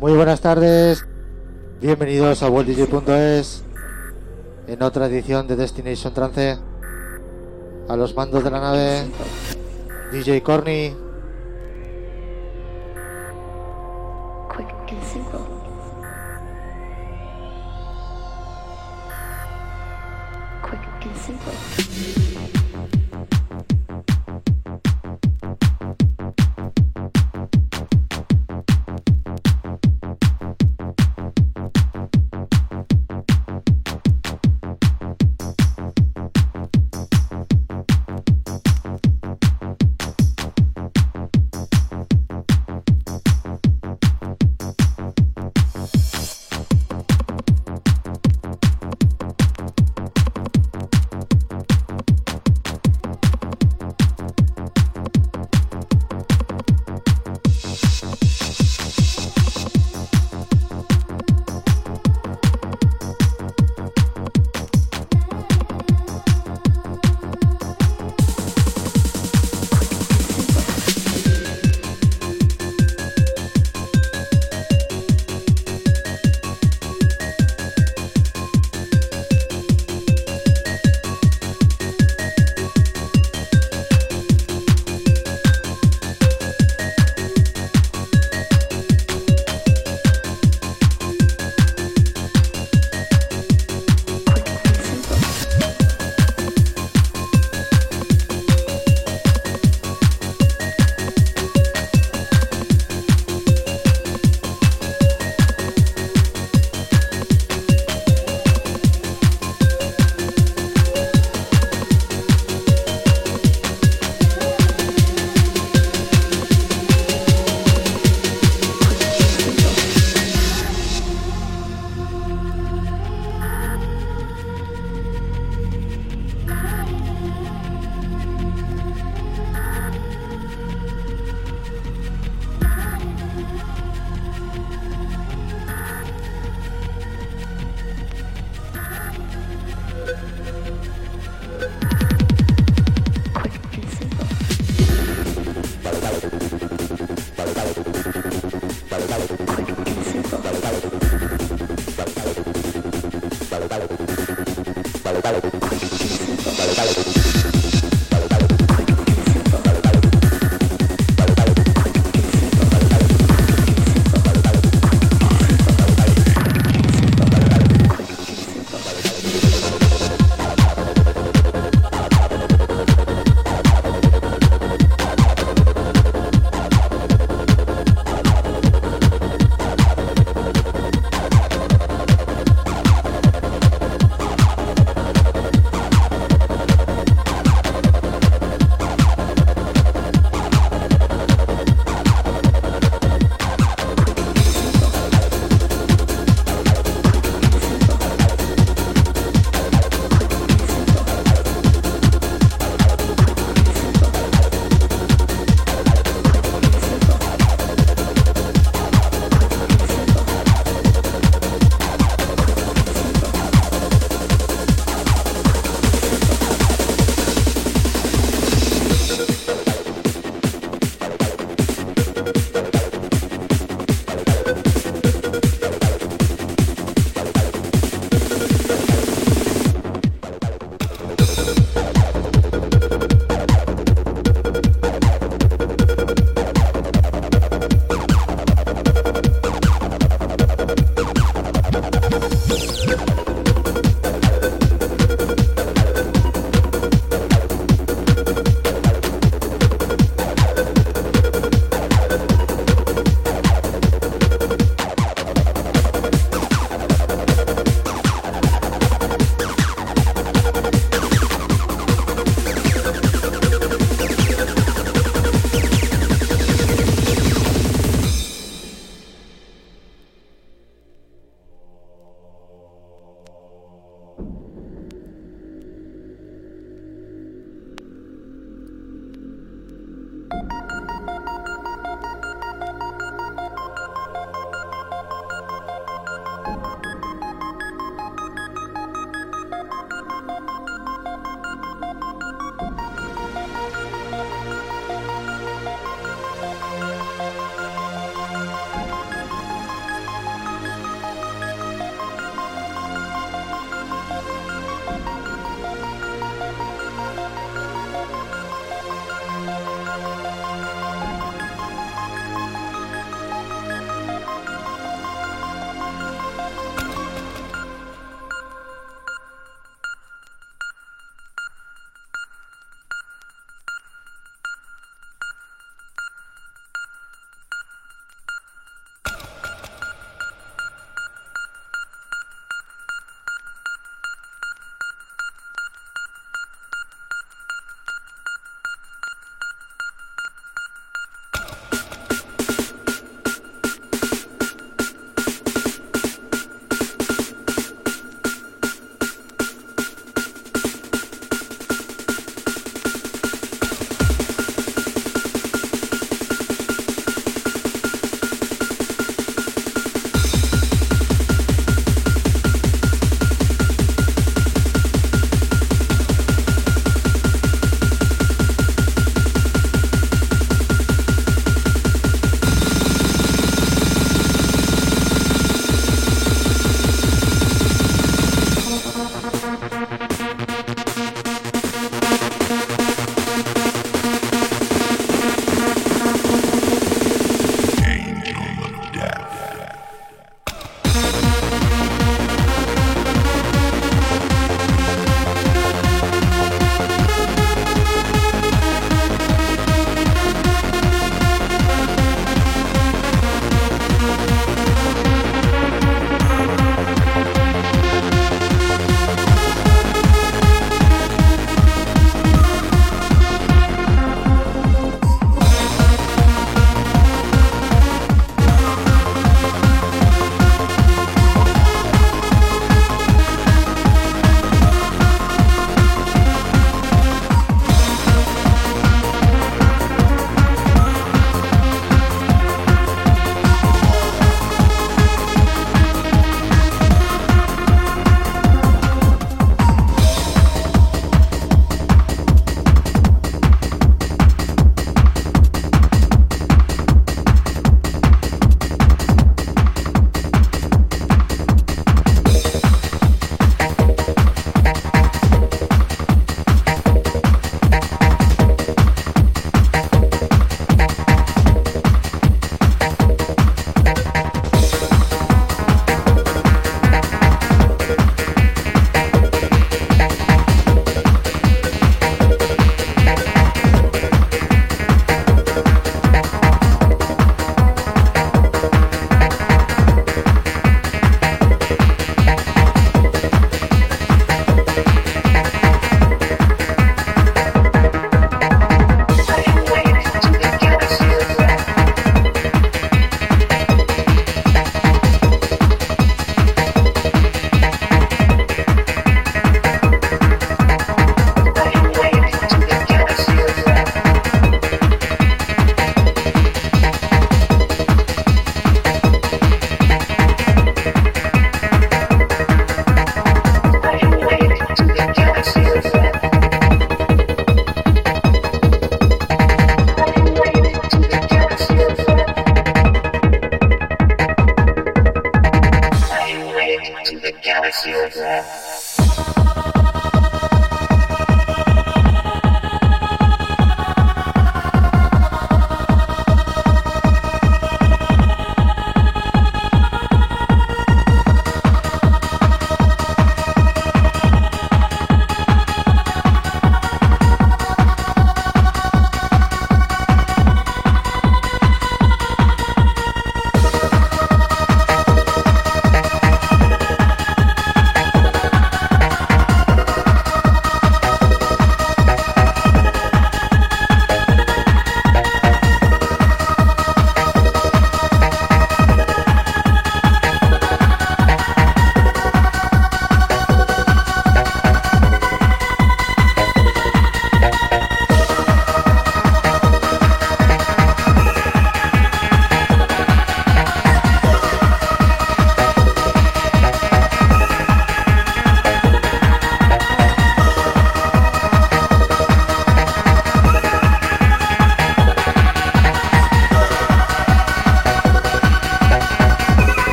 Muy buenas tardes, bienvenidos a WorldDJ.es en otra edición de Destination Trance. A los mandos de la nave, DJ Corny.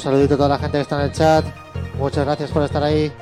Saludito a toda la gente que está en el chat. Muchas gracias por estar ahí.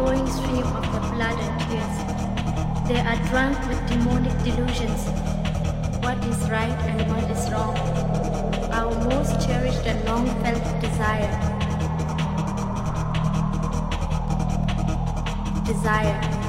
Flowing stream of the blood and tears. They are drunk with demonic delusions. What is right and what is wrong? Our most cherished and long felt desire. Desire.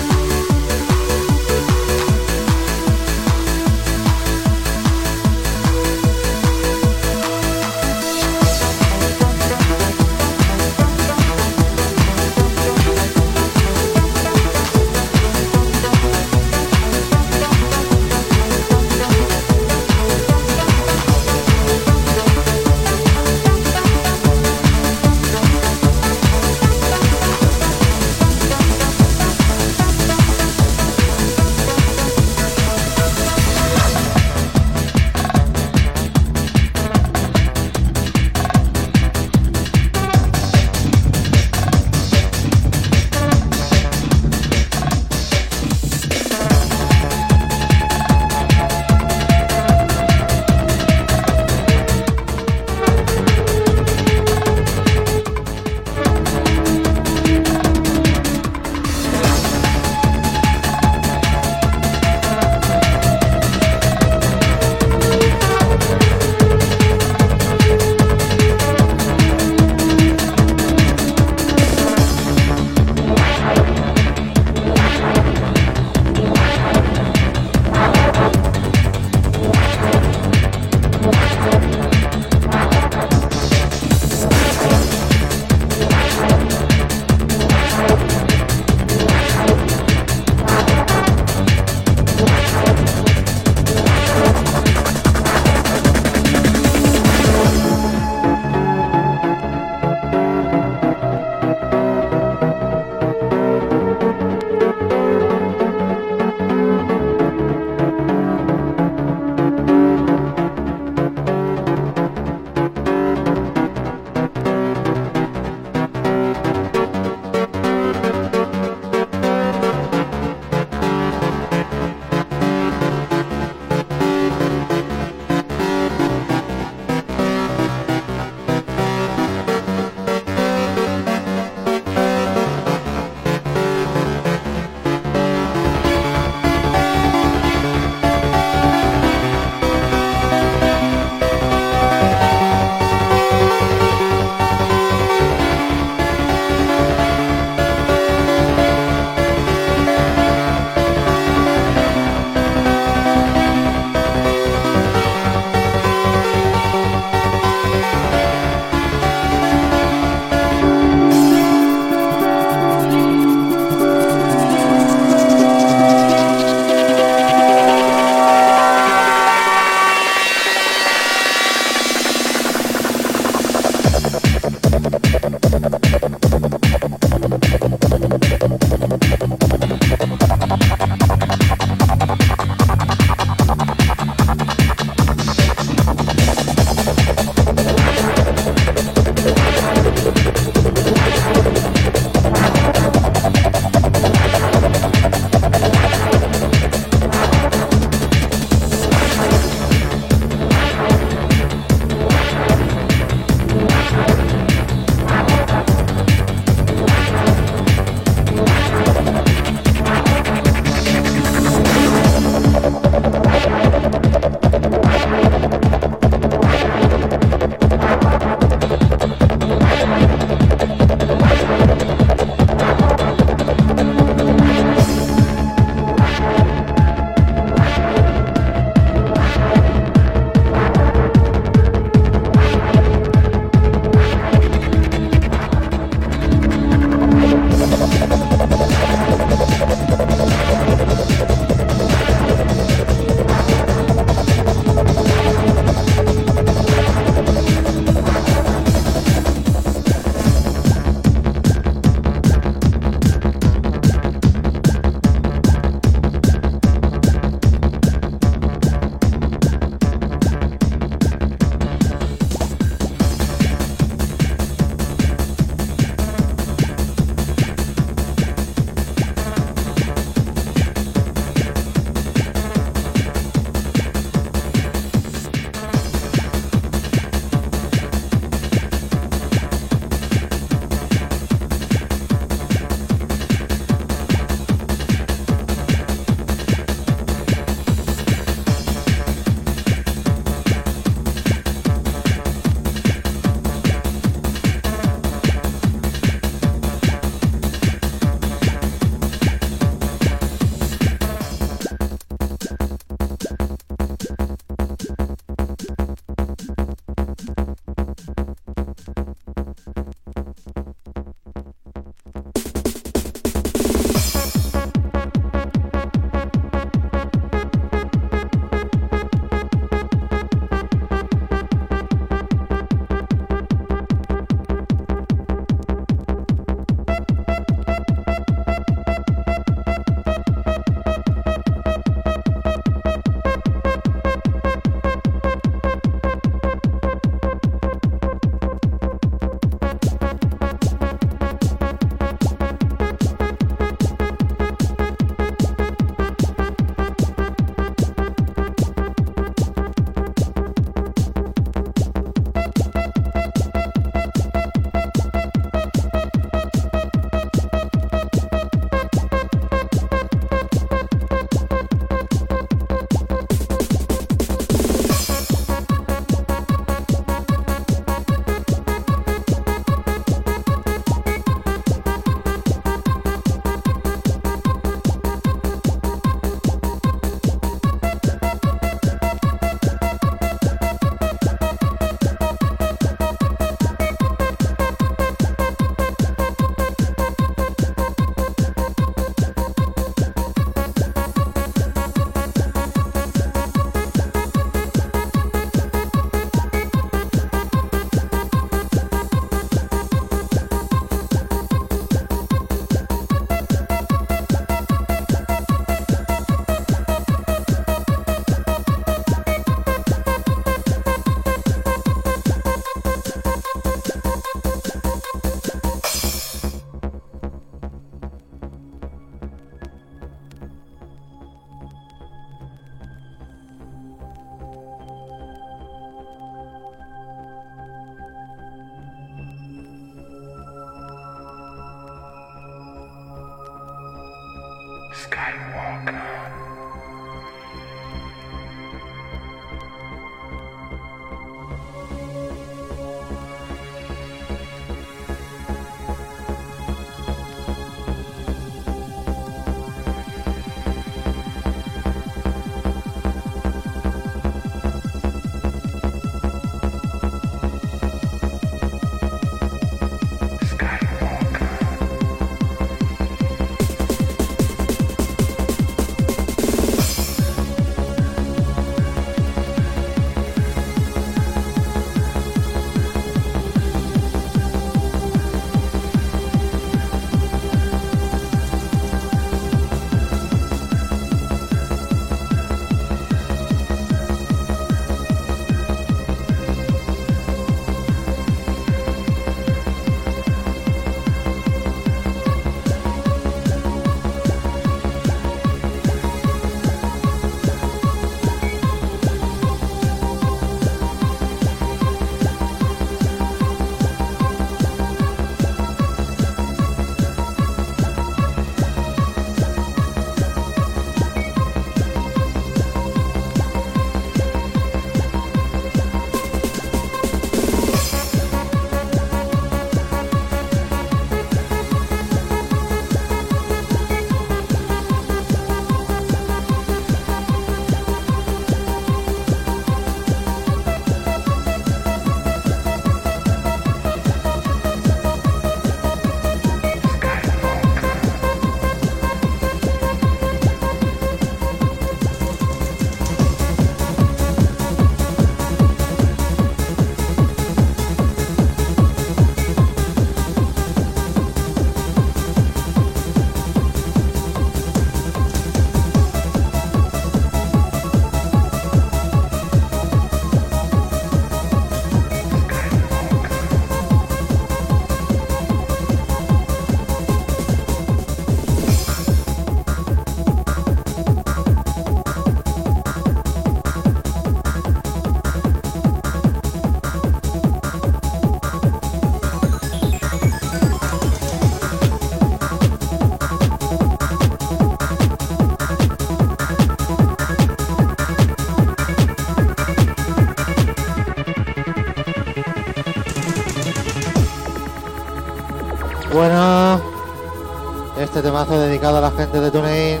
Este temazo dedicado a la gente de TuneIn,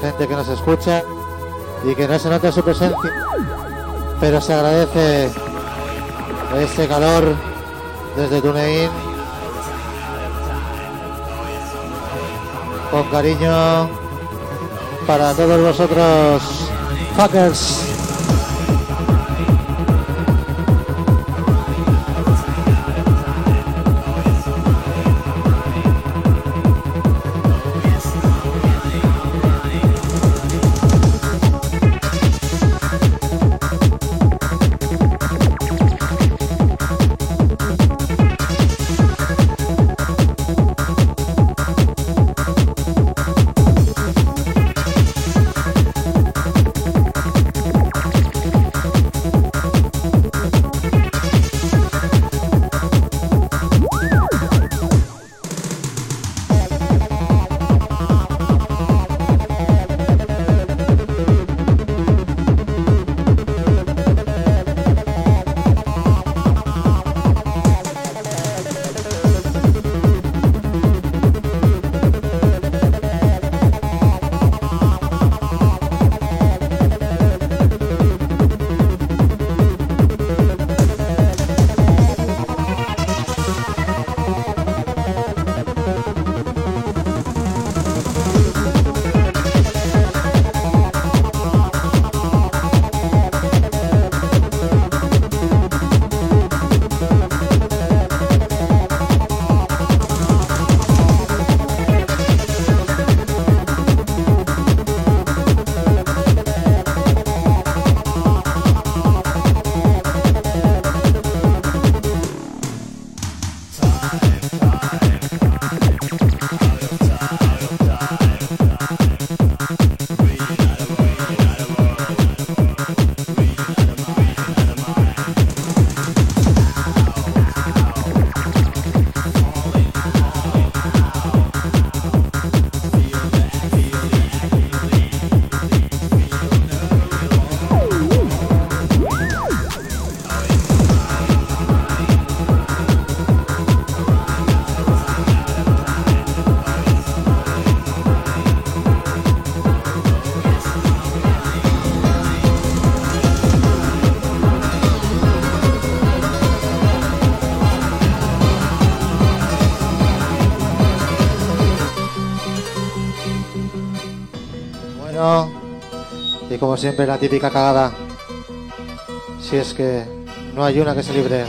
gente que nos escucha y que no se nota su presencia, pero se agradece este calor desde TuneIn. Con cariño para todos vosotros, fuckers. Como siempre la típica cagada. Si es que no hay una que se libre.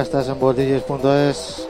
Estás en bolsillos.es.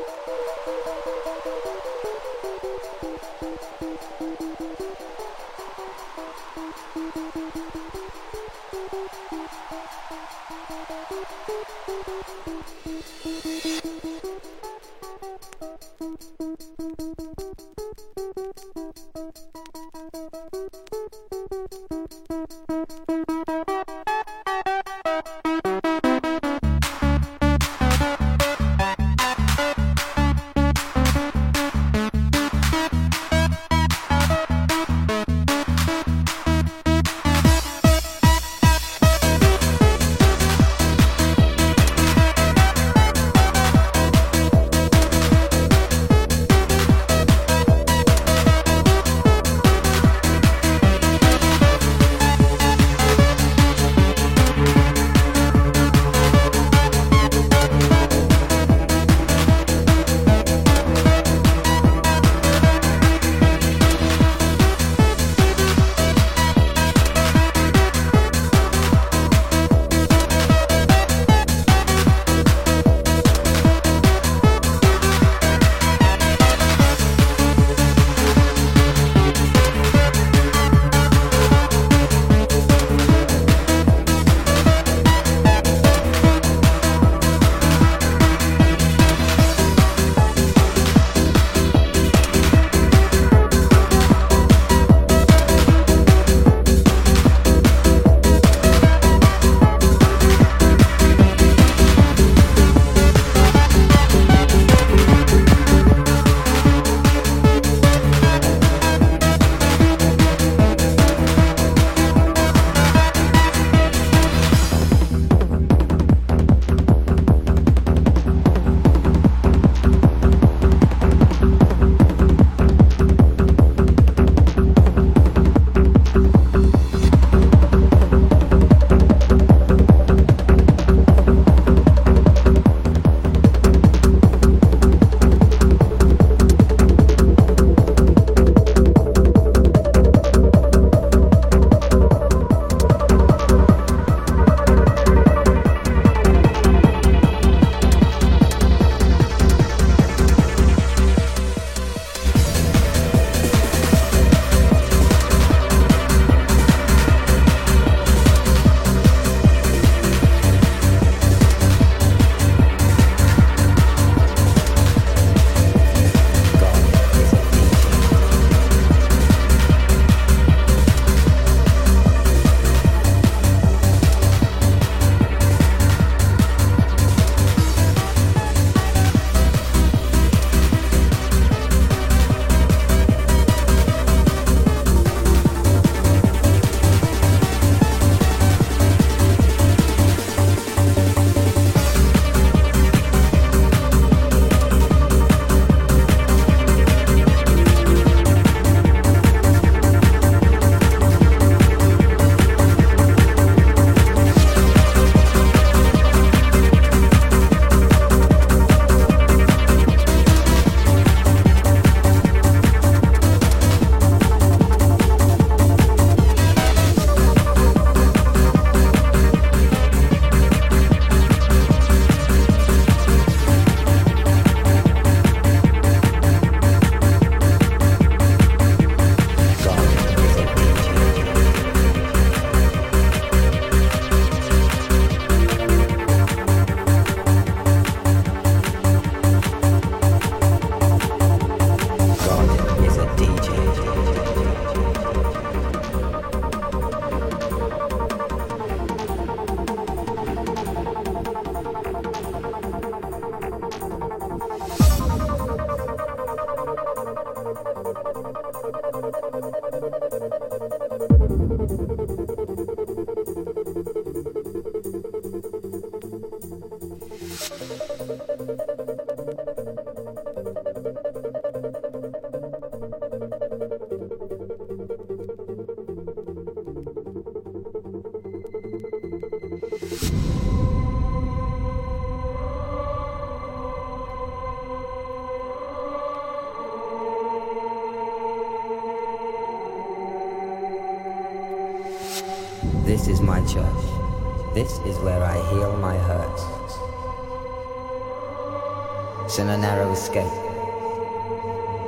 It's in a narrow escape.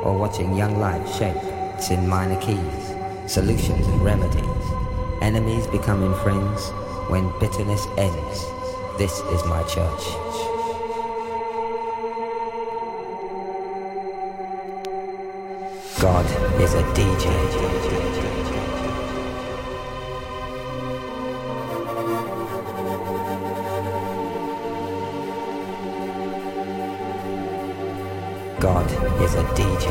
Or watching young life shape. It's in minor keys. Solutions and remedies. Enemies becoming friends. When bitterness ends, this is my church. God is a DJ. God is a DJ.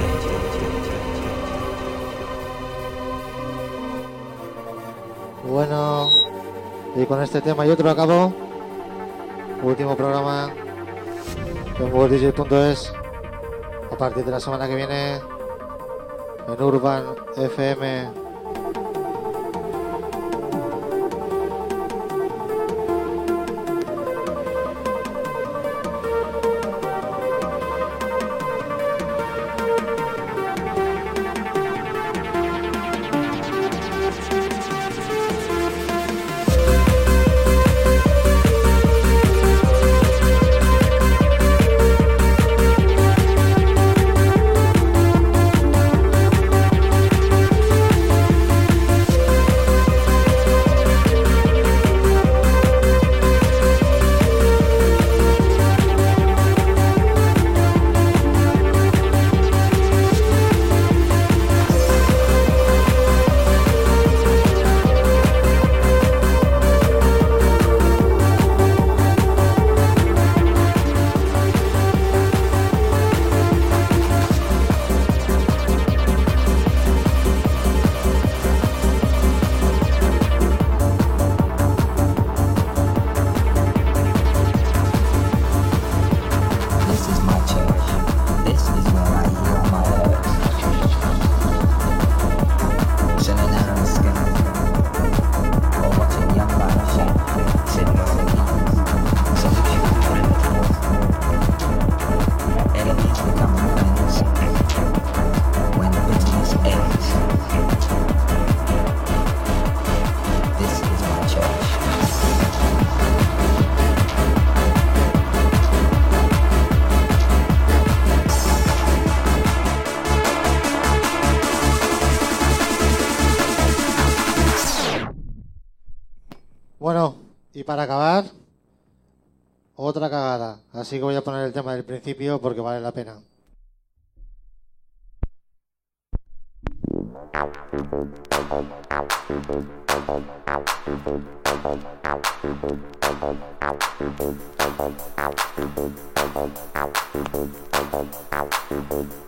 Bueno, y con este tema y otro acabo. Último programa en worlddj.es. A partir de la semana que viene en Urban FM. para acabar, otra cagada. Así que voy a poner el tema del principio porque vale la pena.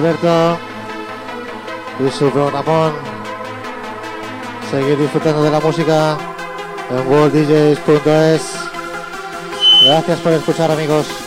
Alberto y su programón. Seguir disfrutando de la música en worlddjs.es. Gracias por escuchar, amigos.